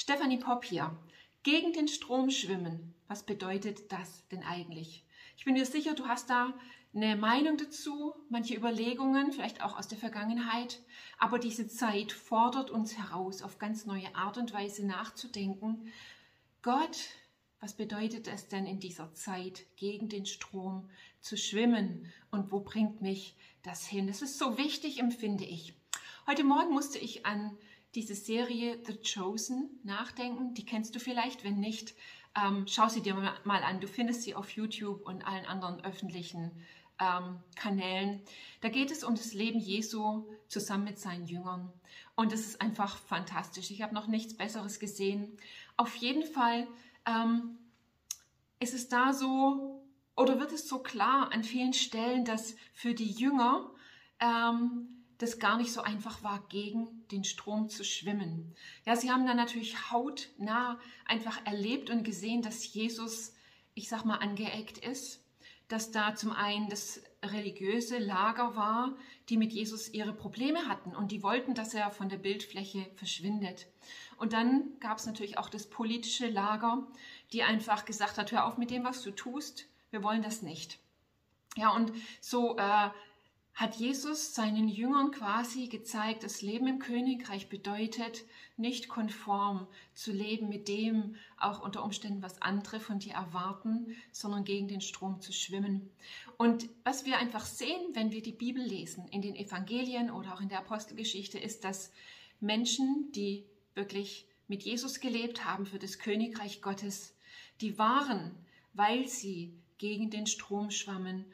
Stephanie Popp hier. Gegen den Strom schwimmen. Was bedeutet das denn eigentlich? Ich bin mir sicher, du hast da eine Meinung dazu, manche Überlegungen, vielleicht auch aus der Vergangenheit. Aber diese Zeit fordert uns heraus, auf ganz neue Art und Weise nachzudenken. Gott, was bedeutet es denn in dieser Zeit, gegen den Strom zu schwimmen? Und wo bringt mich das hin? Das ist so wichtig, empfinde ich. Heute Morgen musste ich an diese Serie The Chosen nachdenken. Die kennst du vielleicht, wenn nicht, ähm, schau sie dir mal an. Du findest sie auf YouTube und allen anderen öffentlichen ähm, Kanälen. Da geht es um das Leben Jesu zusammen mit seinen Jüngern. Und es ist einfach fantastisch. Ich habe noch nichts Besseres gesehen. Auf jeden Fall ähm, ist es da so, oder wird es so klar an vielen Stellen, dass für die Jünger ähm, das gar nicht so einfach war, gegen den Strom zu schwimmen. Ja, sie haben dann natürlich hautnah einfach erlebt und gesehen, dass Jesus, ich sag mal, angeeckt ist, dass da zum einen das religiöse Lager war, die mit Jesus ihre Probleme hatten und die wollten, dass er von der Bildfläche verschwindet. Und dann gab es natürlich auch das politische Lager, die einfach gesagt hat, hör auf mit dem, was du tust, wir wollen das nicht. Ja, und so äh, hat Jesus seinen Jüngern quasi gezeigt, das Leben im Königreich bedeutet, nicht konform zu leben mit dem, auch unter Umständen, was andere von dir erwarten, sondern gegen den Strom zu schwimmen. Und was wir einfach sehen, wenn wir die Bibel lesen, in den Evangelien oder auch in der Apostelgeschichte, ist, dass Menschen, die wirklich mit Jesus gelebt haben für das Königreich Gottes, die waren, weil sie gegen den Strom schwammen,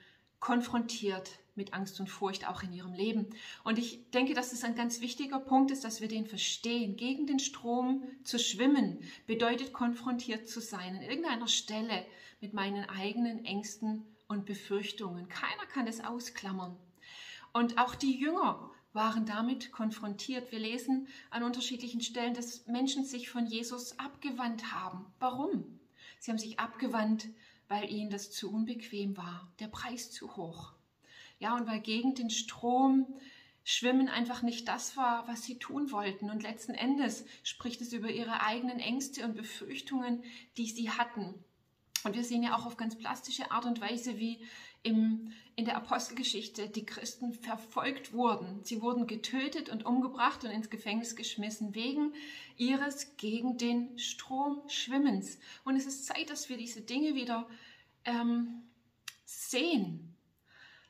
konfrontiert mit Angst und Furcht auch in ihrem Leben. Und ich denke, dass es ein ganz wichtiger Punkt ist, dass wir den verstehen. Gegen den Strom zu schwimmen bedeutet konfrontiert zu sein an irgendeiner Stelle mit meinen eigenen Ängsten und Befürchtungen. Keiner kann es ausklammern. Und auch die Jünger waren damit konfrontiert. Wir lesen an unterschiedlichen Stellen, dass Menschen sich von Jesus abgewandt haben. Warum? Sie haben sich abgewandt, weil ihnen das zu unbequem war, der Preis zu hoch. Ja, und weil gegen den Strom Schwimmen einfach nicht das war, was sie tun wollten. Und letzten Endes spricht es über ihre eigenen Ängste und Befürchtungen, die sie hatten. Und wir sehen ja auch auf ganz plastische Art und Weise, wie im, in der Apostelgeschichte die Christen verfolgt wurden. Sie wurden getötet und umgebracht und ins Gefängnis geschmissen wegen ihres gegen den Strom Schwimmens. Und es ist Zeit, dass wir diese Dinge wieder ähm, sehen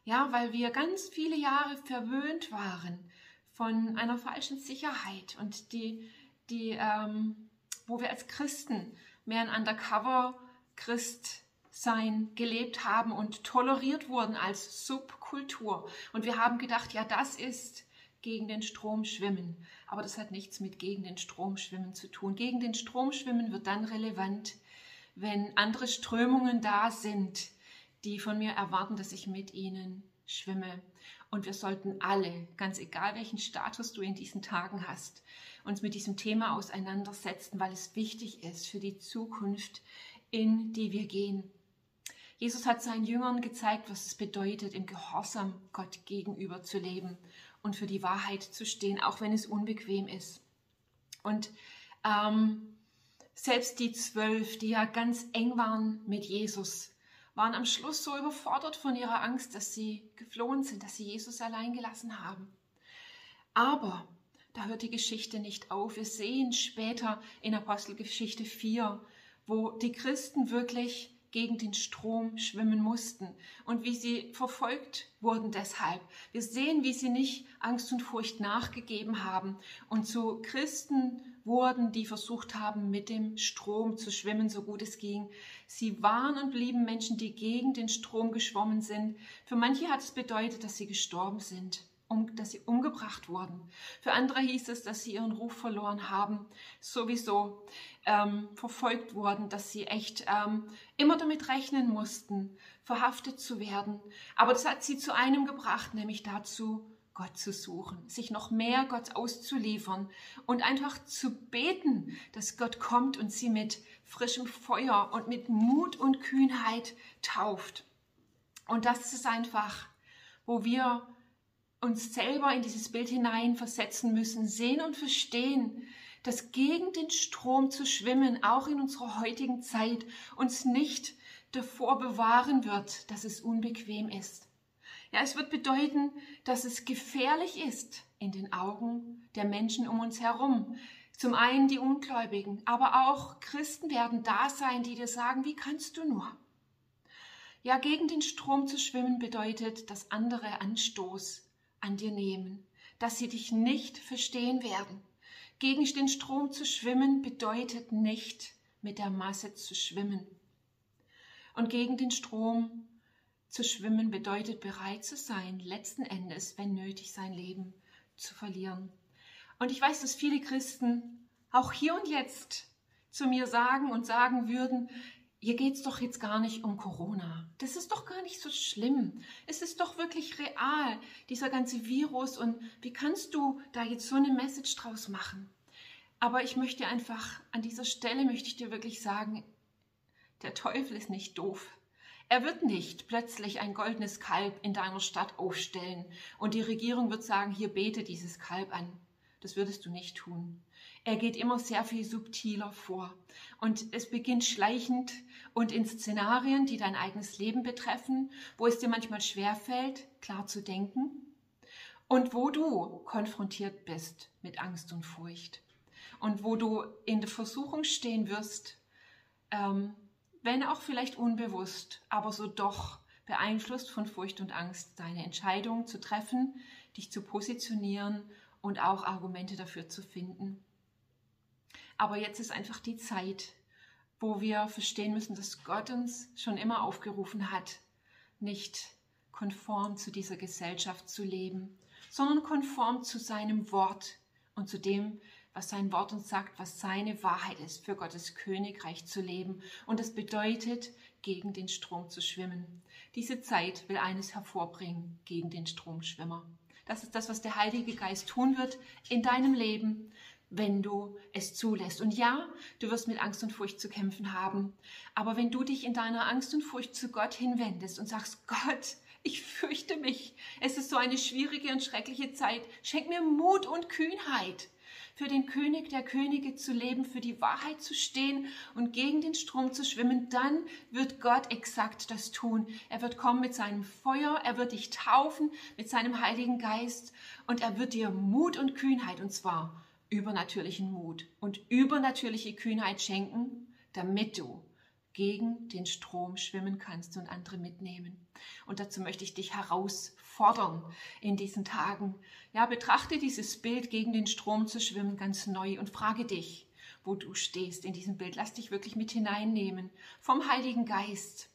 ja, weil wir ganz viele Jahre verwöhnt waren von einer falschen Sicherheit und die, die, ähm, wo wir als Christen mehr ein Undercover-Christ sein gelebt haben und toleriert wurden als Subkultur. Und wir haben gedacht, ja, das ist gegen den Strom schwimmen. Aber das hat nichts mit gegen den Strom schwimmen zu tun. Gegen den Strom schwimmen wird dann relevant, wenn andere Strömungen da sind, die von mir erwarten, dass ich mit ihnen schwimme. Und wir sollten alle, ganz egal welchen Status du in diesen Tagen hast, uns mit diesem Thema auseinandersetzen, weil es wichtig ist für die Zukunft, in die wir gehen. Jesus hat seinen Jüngern gezeigt, was es bedeutet, im Gehorsam Gott gegenüber zu leben und für die Wahrheit zu stehen, auch wenn es unbequem ist. Und ähm, selbst die zwölf, die ja ganz eng waren mit Jesus, waren am Schluss so überfordert von ihrer Angst, dass sie geflohen sind, dass sie Jesus allein gelassen haben. Aber da hört die Geschichte nicht auf. Wir sehen später in Apostelgeschichte 4, wo die Christen wirklich gegen den Strom schwimmen mussten und wie sie verfolgt wurden deshalb. Wir sehen, wie sie nicht Angst und Furcht nachgegeben haben und zu Christen wurden, die versucht haben, mit dem Strom zu schwimmen, so gut es ging. Sie waren und blieben Menschen, die gegen den Strom geschwommen sind. Für manche hat es bedeutet, dass sie gestorben sind, um, dass sie umgebracht wurden. Für andere hieß es, dass sie ihren Ruf verloren haben, sowieso ähm, verfolgt wurden, dass sie echt ähm, immer damit rechnen mussten, verhaftet zu werden. Aber das hat sie zu einem gebracht, nämlich dazu, Gott zu suchen, sich noch mehr Gott auszuliefern und einfach zu beten, dass Gott kommt und sie mit frischem Feuer und mit Mut und Kühnheit tauft. Und das ist einfach, wo wir uns selber in dieses Bild hinein versetzen müssen, sehen und verstehen, dass gegen den Strom zu schwimmen, auch in unserer heutigen Zeit, uns nicht davor bewahren wird, dass es unbequem ist. Ja, es wird bedeuten, dass es gefährlich ist in den Augen der Menschen um uns herum. Zum einen die Ungläubigen, aber auch Christen werden da sein, die dir sagen, wie kannst du nur? Ja, gegen den Strom zu schwimmen bedeutet, dass andere Anstoß an dir nehmen, dass sie dich nicht verstehen werden. Gegen den Strom zu schwimmen bedeutet nicht mit der Masse zu schwimmen. Und gegen den Strom zu schwimmen bedeutet bereit zu sein, letzten Endes, wenn nötig, sein Leben zu verlieren. Und ich weiß, dass viele Christen auch hier und jetzt zu mir sagen und sagen würden, hier geht es doch jetzt gar nicht um Corona. Das ist doch gar nicht so schlimm. Es ist doch wirklich real, dieser ganze Virus. Und wie kannst du da jetzt so eine Message draus machen? Aber ich möchte einfach, an dieser Stelle möchte ich dir wirklich sagen, der Teufel ist nicht doof. Er wird nicht plötzlich ein goldenes Kalb in deiner Stadt aufstellen und die Regierung wird sagen, hier bete dieses Kalb an. Das würdest du nicht tun. Er geht immer sehr viel subtiler vor. Und es beginnt schleichend und in Szenarien, die dein eigenes Leben betreffen, wo es dir manchmal schwerfällt, klar zu denken und wo du konfrontiert bist mit Angst und Furcht und wo du in der Versuchung stehen wirst, ähm, wenn auch vielleicht unbewusst, aber so doch beeinflusst von Furcht und Angst, deine Entscheidung zu treffen, dich zu positionieren und auch Argumente dafür zu finden. Aber jetzt ist einfach die Zeit, wo wir verstehen müssen, dass Gott uns schon immer aufgerufen hat, nicht konform zu dieser Gesellschaft zu leben, sondern konform zu seinem Wort und zu dem, was sein Wort uns sagt, was seine Wahrheit ist, für Gottes Königreich zu leben. Und das bedeutet, gegen den Strom zu schwimmen. Diese Zeit will eines hervorbringen, gegen den Stromschwimmer. Das ist das, was der Heilige Geist tun wird in deinem Leben, wenn du es zulässt. Und ja, du wirst mit Angst und Furcht zu kämpfen haben. Aber wenn du dich in deiner Angst und Furcht zu Gott hinwendest und sagst, Gott, ich fürchte mich. Es ist so eine schwierige und schreckliche Zeit. Schenk mir Mut und Kühnheit für den König der Könige zu leben, für die Wahrheit zu stehen und gegen den Strom zu schwimmen, dann wird Gott exakt das tun. Er wird kommen mit seinem Feuer, er wird dich taufen mit seinem Heiligen Geist und er wird dir Mut und Kühnheit, und zwar übernatürlichen Mut und übernatürliche Kühnheit schenken, damit du gegen den Strom schwimmen kannst und andere mitnehmen. Und dazu möchte ich dich herausfordern in diesen Tagen. Ja, betrachte dieses Bild, gegen den Strom zu schwimmen, ganz neu und frage dich, wo du stehst in diesem Bild. Lass dich wirklich mit hineinnehmen vom Heiligen Geist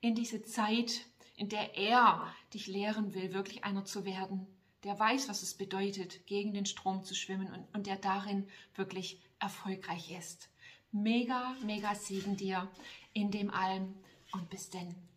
in diese Zeit, in der er dich lehren will, wirklich einer zu werden, der weiß, was es bedeutet, gegen den Strom zu schwimmen und, und der darin wirklich erfolgreich ist. Mega, mega Segen dir in dem allem und bis denn.